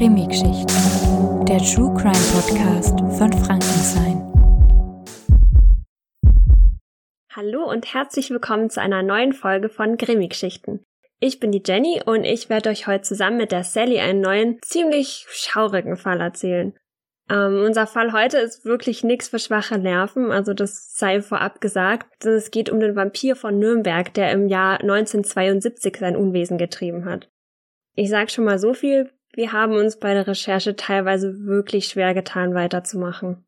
Krimi-Geschichten, der True Crime Podcast von Frankenstein. Hallo und herzlich willkommen zu einer neuen Folge von Krimi-Geschichten. Ich bin die Jenny und ich werde euch heute zusammen mit der Sally einen neuen, ziemlich schaurigen Fall erzählen. Ähm, unser Fall heute ist wirklich nichts für schwache Nerven, also das sei vorab gesagt. Es geht um den Vampir von Nürnberg, der im Jahr 1972 sein Unwesen getrieben hat. Ich sag schon mal so viel, wir haben uns bei der Recherche teilweise wirklich schwer getan, weiterzumachen.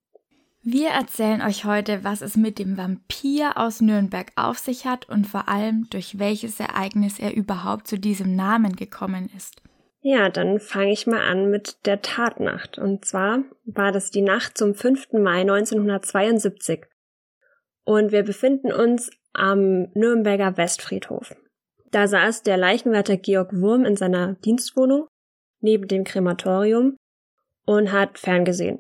Wir erzählen euch heute, was es mit dem Vampir aus Nürnberg auf sich hat und vor allem, durch welches Ereignis er überhaupt zu diesem Namen gekommen ist. Ja, dann fange ich mal an mit der Tatnacht. Und zwar war das die Nacht zum 5. Mai 1972. Und wir befinden uns am Nürnberger Westfriedhof. Da saß der Leichenwärter Georg Wurm in seiner Dienstwohnung neben dem Krematorium und hat ferngesehen.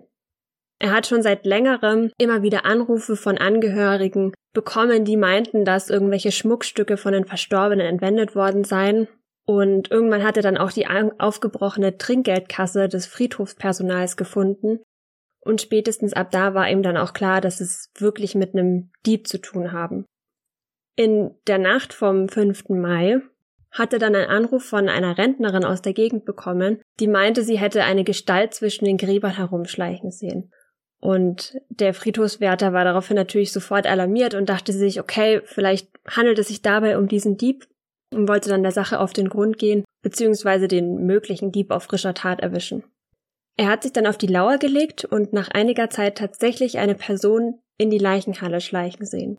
Er hat schon seit längerem immer wieder Anrufe von Angehörigen bekommen, die meinten, dass irgendwelche Schmuckstücke von den Verstorbenen entwendet worden seien. Und irgendwann hat er dann auch die aufgebrochene Trinkgeldkasse des Friedhofspersonals gefunden. Und spätestens ab da war ihm dann auch klar, dass es wirklich mit einem Dieb zu tun haben. In der Nacht vom 5. Mai hatte dann einen Anruf von einer Rentnerin aus der Gegend bekommen, die meinte, sie hätte eine Gestalt zwischen den Gräbern herumschleichen sehen. Und der Friedhofswärter war daraufhin natürlich sofort alarmiert und dachte sich, okay, vielleicht handelt es sich dabei um diesen Dieb und wollte dann der Sache auf den Grund gehen, beziehungsweise den möglichen Dieb auf frischer Tat erwischen. Er hat sich dann auf die Lauer gelegt und nach einiger Zeit tatsächlich eine Person in die Leichenhalle schleichen sehen.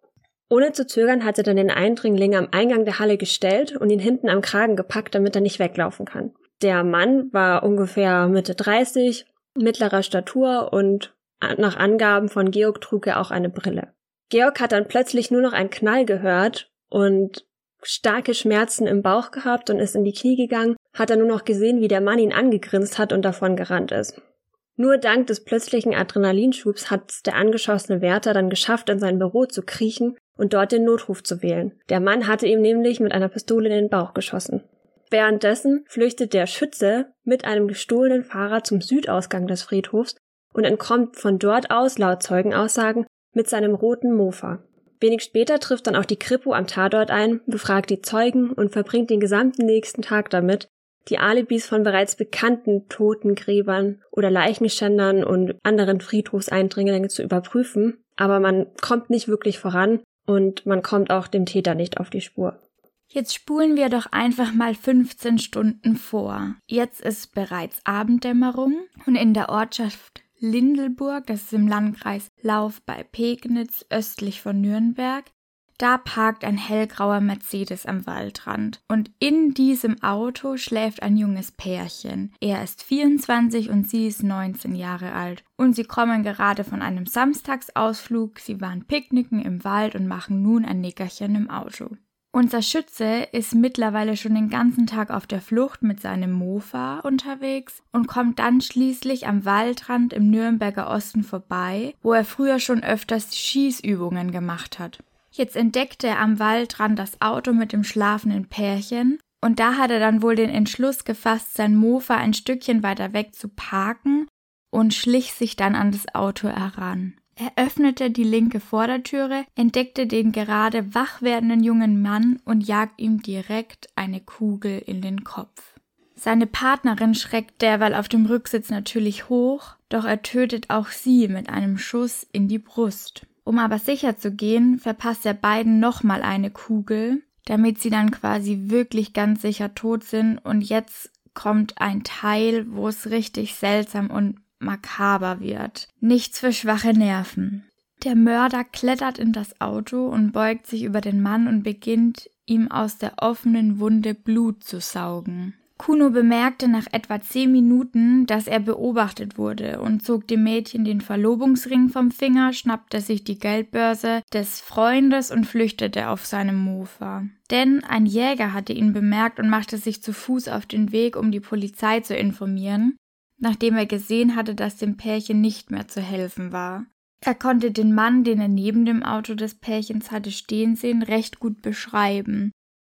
Ohne zu zögern hat er dann den Eindringling am Eingang der Halle gestellt und ihn hinten am Kragen gepackt, damit er nicht weglaufen kann. Der Mann war ungefähr Mitte 30, mittlerer Statur und nach Angaben von Georg trug er auch eine Brille. Georg hat dann plötzlich nur noch einen Knall gehört und starke Schmerzen im Bauch gehabt und ist in die Knie gegangen, hat er nur noch gesehen, wie der Mann ihn angegrinst hat und davon gerannt ist. Nur dank des plötzlichen Adrenalinschubs hat der angeschossene Wärter dann geschafft, in sein Büro zu kriechen und dort den Notruf zu wählen. Der Mann hatte ihm nämlich mit einer Pistole in den Bauch geschossen. Währenddessen flüchtet der Schütze mit einem gestohlenen Fahrer zum Südausgang des Friedhofs und entkommt von dort aus, laut Zeugenaussagen, mit seinem roten Mofa. Wenig später trifft dann auch die Kripo am Tatort ein, befragt die Zeugen und verbringt den gesamten nächsten Tag damit, die Alibis von bereits bekannten Totengräbern oder Leichenschändern und anderen Friedhofseindringlingen zu überprüfen, aber man kommt nicht wirklich voran und man kommt auch dem Täter nicht auf die Spur. Jetzt spulen wir doch einfach mal 15 Stunden vor. Jetzt ist bereits Abenddämmerung und in der Ortschaft Lindelburg, das ist im Landkreis Lauf bei Pegnitz östlich von Nürnberg, da parkt ein hellgrauer Mercedes am Waldrand und in diesem Auto schläft ein junges Pärchen. Er ist 24 und sie ist 19 Jahre alt. Und sie kommen gerade von einem Samstagsausflug, sie waren picknicken im Wald und machen nun ein Nickerchen im Auto. Unser Schütze ist mittlerweile schon den ganzen Tag auf der Flucht mit seinem Mofa unterwegs und kommt dann schließlich am Waldrand im Nürnberger Osten vorbei, wo er früher schon öfters Schießübungen gemacht hat. Jetzt entdeckte er am Waldrand das Auto mit dem schlafenden Pärchen und da hat er dann wohl den Entschluss gefasst, sein Mofa ein Stückchen weiter weg zu parken und schlich sich dann an das Auto heran. Er öffnete die linke Vordertüre, entdeckte den gerade wach werdenden jungen Mann und jagt ihm direkt eine Kugel in den Kopf. Seine Partnerin schreckt derweil auf dem Rücksitz natürlich hoch, doch er tötet auch sie mit einem Schuss in die Brust. Um aber sicher zu gehen, verpasst er beiden nochmal eine Kugel, damit sie dann quasi wirklich ganz sicher tot sind. Und jetzt kommt ein Teil, wo es richtig seltsam und makaber wird. Nichts für schwache Nerven. Der Mörder klettert in das Auto und beugt sich über den Mann und beginnt, ihm aus der offenen Wunde Blut zu saugen. Kuno bemerkte nach etwa zehn Minuten, dass er beobachtet wurde und zog dem Mädchen den Verlobungsring vom Finger, schnappte sich die Geldbörse des Freundes und flüchtete auf seinem Mofa. Denn ein Jäger hatte ihn bemerkt und machte sich zu Fuß auf den Weg, um die Polizei zu informieren, nachdem er gesehen hatte, dass dem Pärchen nicht mehr zu helfen war. Er konnte den Mann, den er neben dem Auto des Pärchens hatte stehen sehen, recht gut beschreiben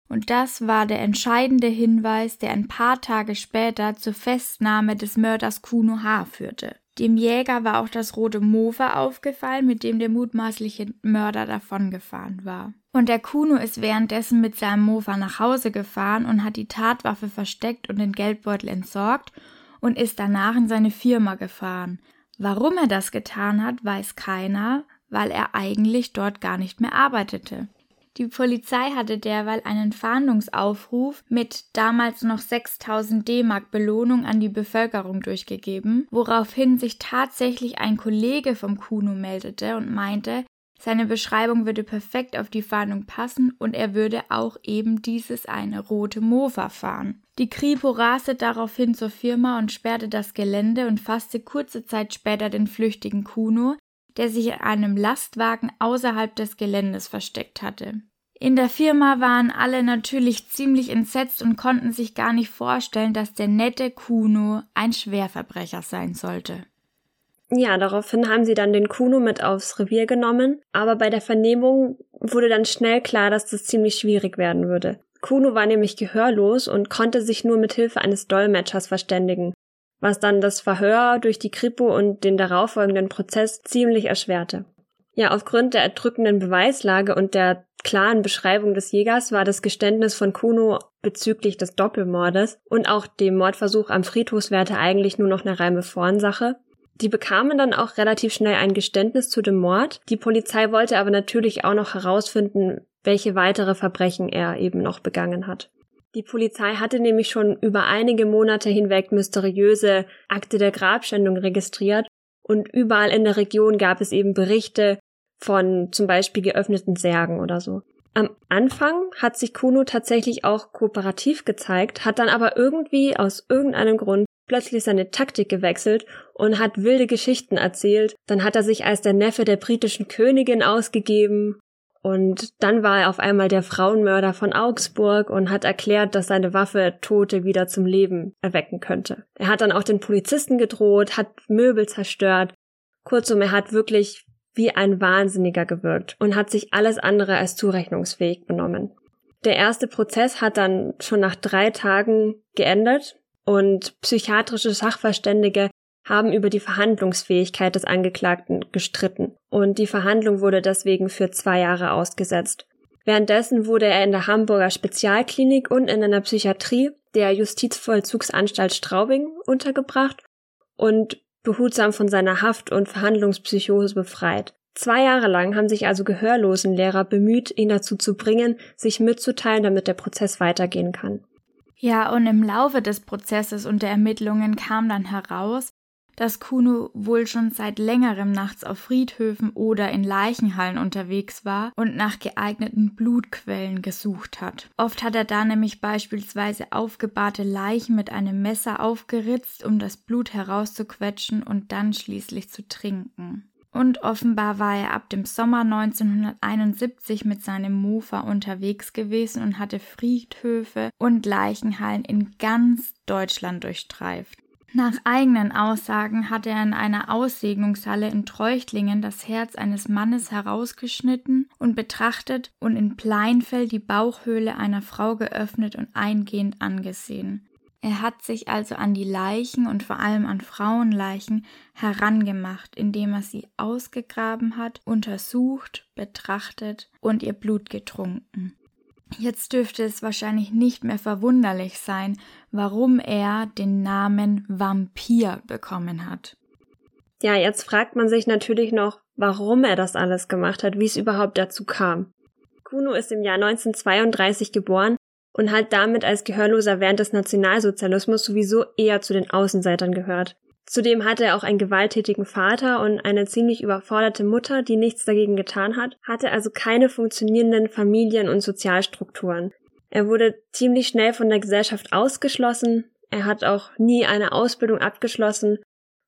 Und das war der entscheidende Hinweis, der ein paar Tage später zur Festnahme des Mörders Kuno H. führte. Dem Jäger war auch das rote Mofa aufgefallen, mit dem der mutmaßliche Mörder davongefahren war. Und der Kuno ist währenddessen mit seinem Mofa nach Hause gefahren und hat die Tatwaffe versteckt und den Geldbeutel entsorgt und ist danach in seine Firma gefahren. Warum er das getan hat, weiß keiner, weil er eigentlich dort gar nicht mehr arbeitete. Die Polizei hatte derweil einen Fahndungsaufruf mit damals noch 6000 D-Mark Belohnung an die Bevölkerung durchgegeben, woraufhin sich tatsächlich ein Kollege vom Kuno meldete und meinte, seine Beschreibung würde perfekt auf die Fahndung passen und er würde auch eben dieses eine rote Mofa fahren. Die Kripo raste daraufhin zur Firma und sperrte das Gelände und fasste kurze Zeit später den flüchtigen Kuno, der sich in einem Lastwagen außerhalb des Geländes versteckt hatte. In der Firma waren alle natürlich ziemlich entsetzt und konnten sich gar nicht vorstellen, dass der nette Kuno ein Schwerverbrecher sein sollte. Ja, daraufhin haben sie dann den Kuno mit aufs Revier genommen, aber bei der Vernehmung wurde dann schnell klar, dass das ziemlich schwierig werden würde. Kuno war nämlich gehörlos und konnte sich nur mit Hilfe eines Dolmetschers verständigen was dann das Verhör durch die Kripo und den darauffolgenden Prozess ziemlich erschwerte. Ja, aufgrund der erdrückenden Beweislage und der klaren Beschreibung des Jägers war das Geständnis von Kuno bezüglich des Doppelmordes und auch dem Mordversuch am Friedhofswerte eigentlich nur noch eine reine Formsache. Die bekamen dann auch relativ schnell ein Geständnis zu dem Mord. Die Polizei wollte aber natürlich auch noch herausfinden, welche weitere Verbrechen er eben noch begangen hat. Die Polizei hatte nämlich schon über einige Monate hinweg mysteriöse Akte der Grabschändung registriert und überall in der Region gab es eben Berichte von zum Beispiel geöffneten Särgen oder so. Am Anfang hat sich Kuno tatsächlich auch kooperativ gezeigt, hat dann aber irgendwie aus irgendeinem Grund plötzlich seine Taktik gewechselt und hat wilde Geschichten erzählt. Dann hat er sich als der Neffe der britischen Königin ausgegeben und dann war er auf einmal der Frauenmörder von Augsburg und hat erklärt, dass seine Waffe Tote wieder zum Leben erwecken könnte. Er hat dann auch den Polizisten gedroht, hat Möbel zerstört. Kurzum, er hat wirklich wie ein Wahnsinniger gewirkt und hat sich alles andere als zurechnungsfähig benommen. Der erste Prozess hat dann schon nach drei Tagen geendet und psychiatrische Sachverständige haben über die Verhandlungsfähigkeit des Angeklagten gestritten und die Verhandlung wurde deswegen für zwei Jahre ausgesetzt. Währenddessen wurde er in der Hamburger Spezialklinik und in einer Psychiatrie der Justizvollzugsanstalt Straubing untergebracht und behutsam von seiner Haft- und Verhandlungspsychose befreit. Zwei Jahre lang haben sich also gehörlosen Lehrer bemüht, ihn dazu zu bringen, sich mitzuteilen, damit der Prozess weitergehen kann. Ja, und im Laufe des Prozesses und der Ermittlungen kam dann heraus, dass Kuno wohl schon seit längerem nachts auf Friedhöfen oder in Leichenhallen unterwegs war und nach geeigneten Blutquellen gesucht hat. Oft hat er da nämlich beispielsweise aufgebahrte Leichen mit einem Messer aufgeritzt, um das Blut herauszuquetschen und dann schließlich zu trinken. Und offenbar war er ab dem Sommer 1971 mit seinem Mofa unterwegs gewesen und hatte Friedhöfe und Leichenhallen in ganz Deutschland durchstreift. Nach eigenen Aussagen hat er in einer Aussegnungshalle in Treuchtlingen das Herz eines Mannes herausgeschnitten und betrachtet und in Pleinfeld die Bauchhöhle einer Frau geöffnet und eingehend angesehen. Er hat sich also an die Leichen und vor allem an Frauenleichen herangemacht, indem er sie ausgegraben hat, untersucht, betrachtet und ihr Blut getrunken. Jetzt dürfte es wahrscheinlich nicht mehr verwunderlich sein, warum er den Namen Vampir bekommen hat. Ja, jetzt fragt man sich natürlich noch, warum er das alles gemacht hat, wie es überhaupt dazu kam. Kuno ist im Jahr 1932 geboren und hat damit als Gehörloser während des Nationalsozialismus sowieso eher zu den Außenseitern gehört. Zudem hatte er auch einen gewalttätigen Vater und eine ziemlich überforderte Mutter, die nichts dagegen getan hat, hatte also keine funktionierenden Familien- und Sozialstrukturen. Er wurde ziemlich schnell von der Gesellschaft ausgeschlossen, er hat auch nie eine Ausbildung abgeschlossen,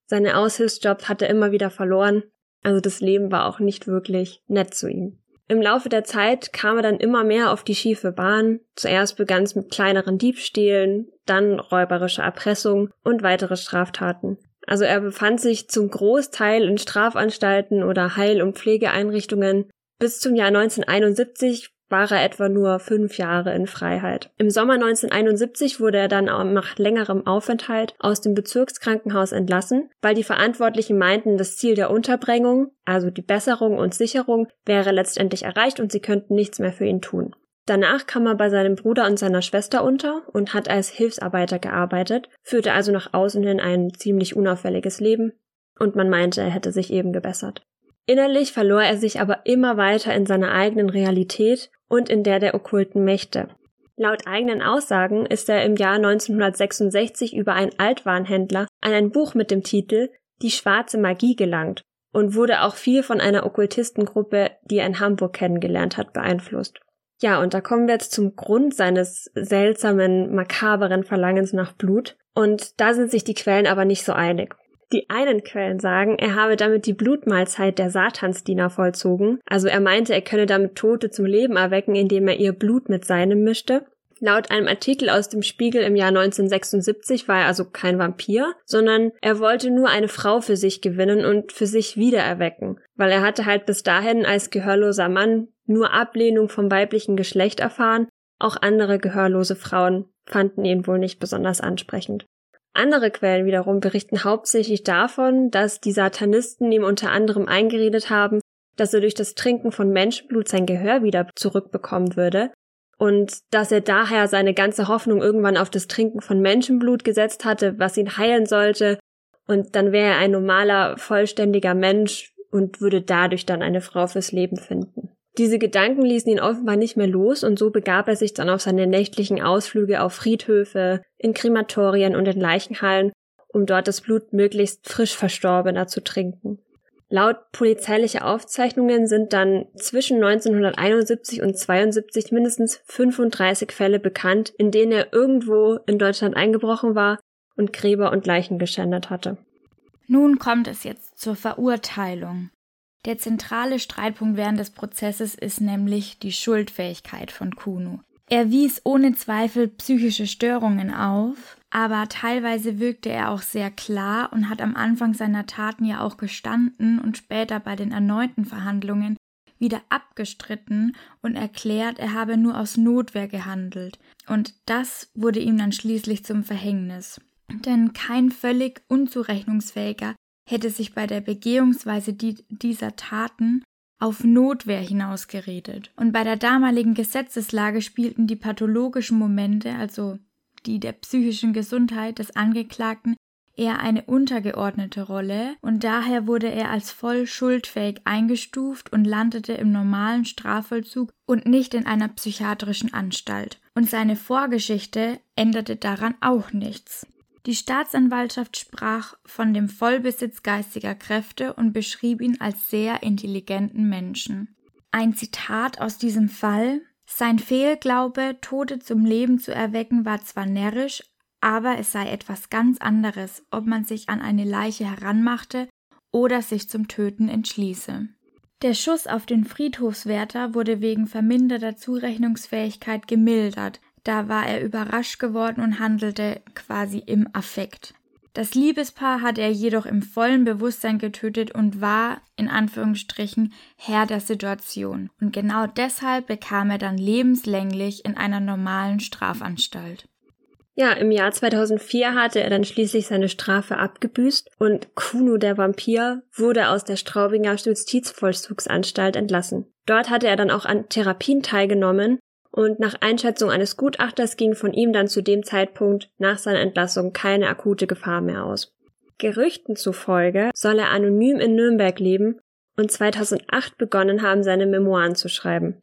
seine Aushilfsjobs hat er immer wieder verloren, also das Leben war auch nicht wirklich nett zu ihm. Im Laufe der Zeit kam er dann immer mehr auf die schiefe Bahn. Zuerst begann es mit kleineren Diebstählen, dann räuberische Erpressung und weitere Straftaten. Also er befand sich zum Großteil in Strafanstalten oder Heil- und Pflegeeinrichtungen. Bis zum Jahr 1971 war er etwa nur fünf Jahre in Freiheit. Im Sommer 1971 wurde er dann auch nach längerem Aufenthalt aus dem Bezirkskrankenhaus entlassen, weil die Verantwortlichen meinten, das Ziel der Unterbringung, also die Besserung und Sicherung, wäre letztendlich erreicht und sie könnten nichts mehr für ihn tun. Danach kam er bei seinem Bruder und seiner Schwester unter und hat als Hilfsarbeiter gearbeitet, führte also nach außen hin ein ziemlich unauffälliges Leben und man meinte, er hätte sich eben gebessert. Innerlich verlor er sich aber immer weiter in seiner eigenen Realität und in der der okkulten Mächte. Laut eigenen Aussagen ist er im Jahr 1966 über einen Altwarenhändler an ein Buch mit dem Titel Die schwarze Magie gelangt und wurde auch viel von einer Okkultistengruppe, die er in Hamburg kennengelernt hat, beeinflusst. Ja, und da kommen wir jetzt zum Grund seines seltsamen, makaberen Verlangens nach Blut. Und da sind sich die Quellen aber nicht so einig. Die einen Quellen sagen, er habe damit die Blutmahlzeit der Satansdiener vollzogen, also er meinte, er könne damit Tote zum Leben erwecken, indem er ihr Blut mit seinem mischte. Laut einem Artikel aus dem Spiegel im Jahr 1976 war er also kein Vampir, sondern er wollte nur eine Frau für sich gewinnen und für sich wiedererwecken, weil er hatte halt bis dahin als gehörloser Mann nur Ablehnung vom weiblichen Geschlecht erfahren, auch andere gehörlose Frauen fanden ihn wohl nicht besonders ansprechend. Andere Quellen wiederum berichten hauptsächlich davon, dass die Satanisten ihm unter anderem eingeredet haben, dass er durch das Trinken von Menschenblut sein Gehör wieder zurückbekommen würde und dass er daher seine ganze Hoffnung irgendwann auf das Trinken von Menschenblut gesetzt hatte, was ihn heilen sollte, und dann wäre er ein normaler, vollständiger Mensch und würde dadurch dann eine Frau fürs Leben finden. Diese Gedanken ließen ihn offenbar nicht mehr los und so begab er sich dann auf seine nächtlichen Ausflüge auf Friedhöfe, in Krematorien und in Leichenhallen, um dort das Blut möglichst frisch Verstorbener zu trinken. Laut polizeilicher Aufzeichnungen sind dann zwischen 1971 und 72 mindestens 35 Fälle bekannt, in denen er irgendwo in Deutschland eingebrochen war und Gräber und Leichen geschändet hatte. Nun kommt es jetzt zur Verurteilung. Der zentrale Streitpunkt während des Prozesses ist nämlich die Schuldfähigkeit von Kuno. Er wies ohne Zweifel psychische Störungen auf, aber teilweise wirkte er auch sehr klar und hat am Anfang seiner Taten ja auch gestanden und später bei den erneuten Verhandlungen wieder abgestritten und erklärt, er habe nur aus Notwehr gehandelt. Und das wurde ihm dann schließlich zum Verhängnis. Denn kein völlig unzurechnungsfähiger hätte sich bei der Begehungsweise die, dieser Taten auf Notwehr hinausgeredet. Und bei der damaligen Gesetzeslage spielten die pathologischen Momente, also die der psychischen Gesundheit des Angeklagten, eher eine untergeordnete Rolle und daher wurde er als voll schuldfähig eingestuft und landete im normalen Strafvollzug und nicht in einer psychiatrischen Anstalt. Und seine Vorgeschichte änderte daran auch nichts. Die Staatsanwaltschaft sprach von dem Vollbesitz geistiger Kräfte und beschrieb ihn als sehr intelligenten Menschen. Ein Zitat aus diesem Fall Sein Fehlglaube, Tote zum Leben zu erwecken, war zwar närrisch, aber es sei etwas ganz anderes, ob man sich an eine Leiche heranmachte oder sich zum Töten entschließe. Der Schuss auf den Friedhofswärter wurde wegen verminderter Zurechnungsfähigkeit gemildert, da war er überrascht geworden und handelte quasi im Affekt. Das Liebespaar hat er jedoch im vollen Bewusstsein getötet und war, in Anführungsstrichen, Herr der Situation. Und genau deshalb bekam er dann lebenslänglich in einer normalen Strafanstalt. Ja, im Jahr 2004 hatte er dann schließlich seine Strafe abgebüßt und Kuno der Vampir wurde aus der Straubinger Justizvollzugsanstalt entlassen. Dort hatte er dann auch an Therapien teilgenommen und nach Einschätzung eines Gutachters ging von ihm dann zu dem Zeitpunkt nach seiner Entlassung keine akute Gefahr mehr aus. Gerüchten zufolge soll er anonym in Nürnberg leben und 2008 begonnen haben, seine Memoiren zu schreiben.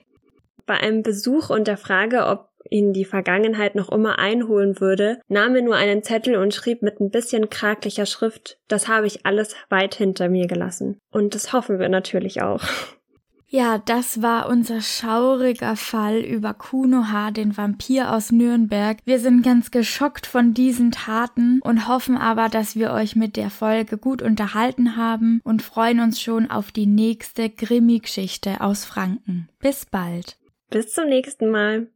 Bei einem Besuch und der Frage, ob ihn die Vergangenheit noch immer einholen würde, nahm er nur einen Zettel und schrieb mit ein bisschen kraklicher Schrift, das habe ich alles weit hinter mir gelassen. Und das hoffen wir natürlich auch. Ja, das war unser schauriger Fall über Kunoha, den Vampir aus Nürnberg. Wir sind ganz geschockt von diesen Taten und hoffen aber, dass wir euch mit der Folge gut unterhalten haben und freuen uns schon auf die nächste Grimmi-Geschichte aus Franken. Bis bald. Bis zum nächsten Mal.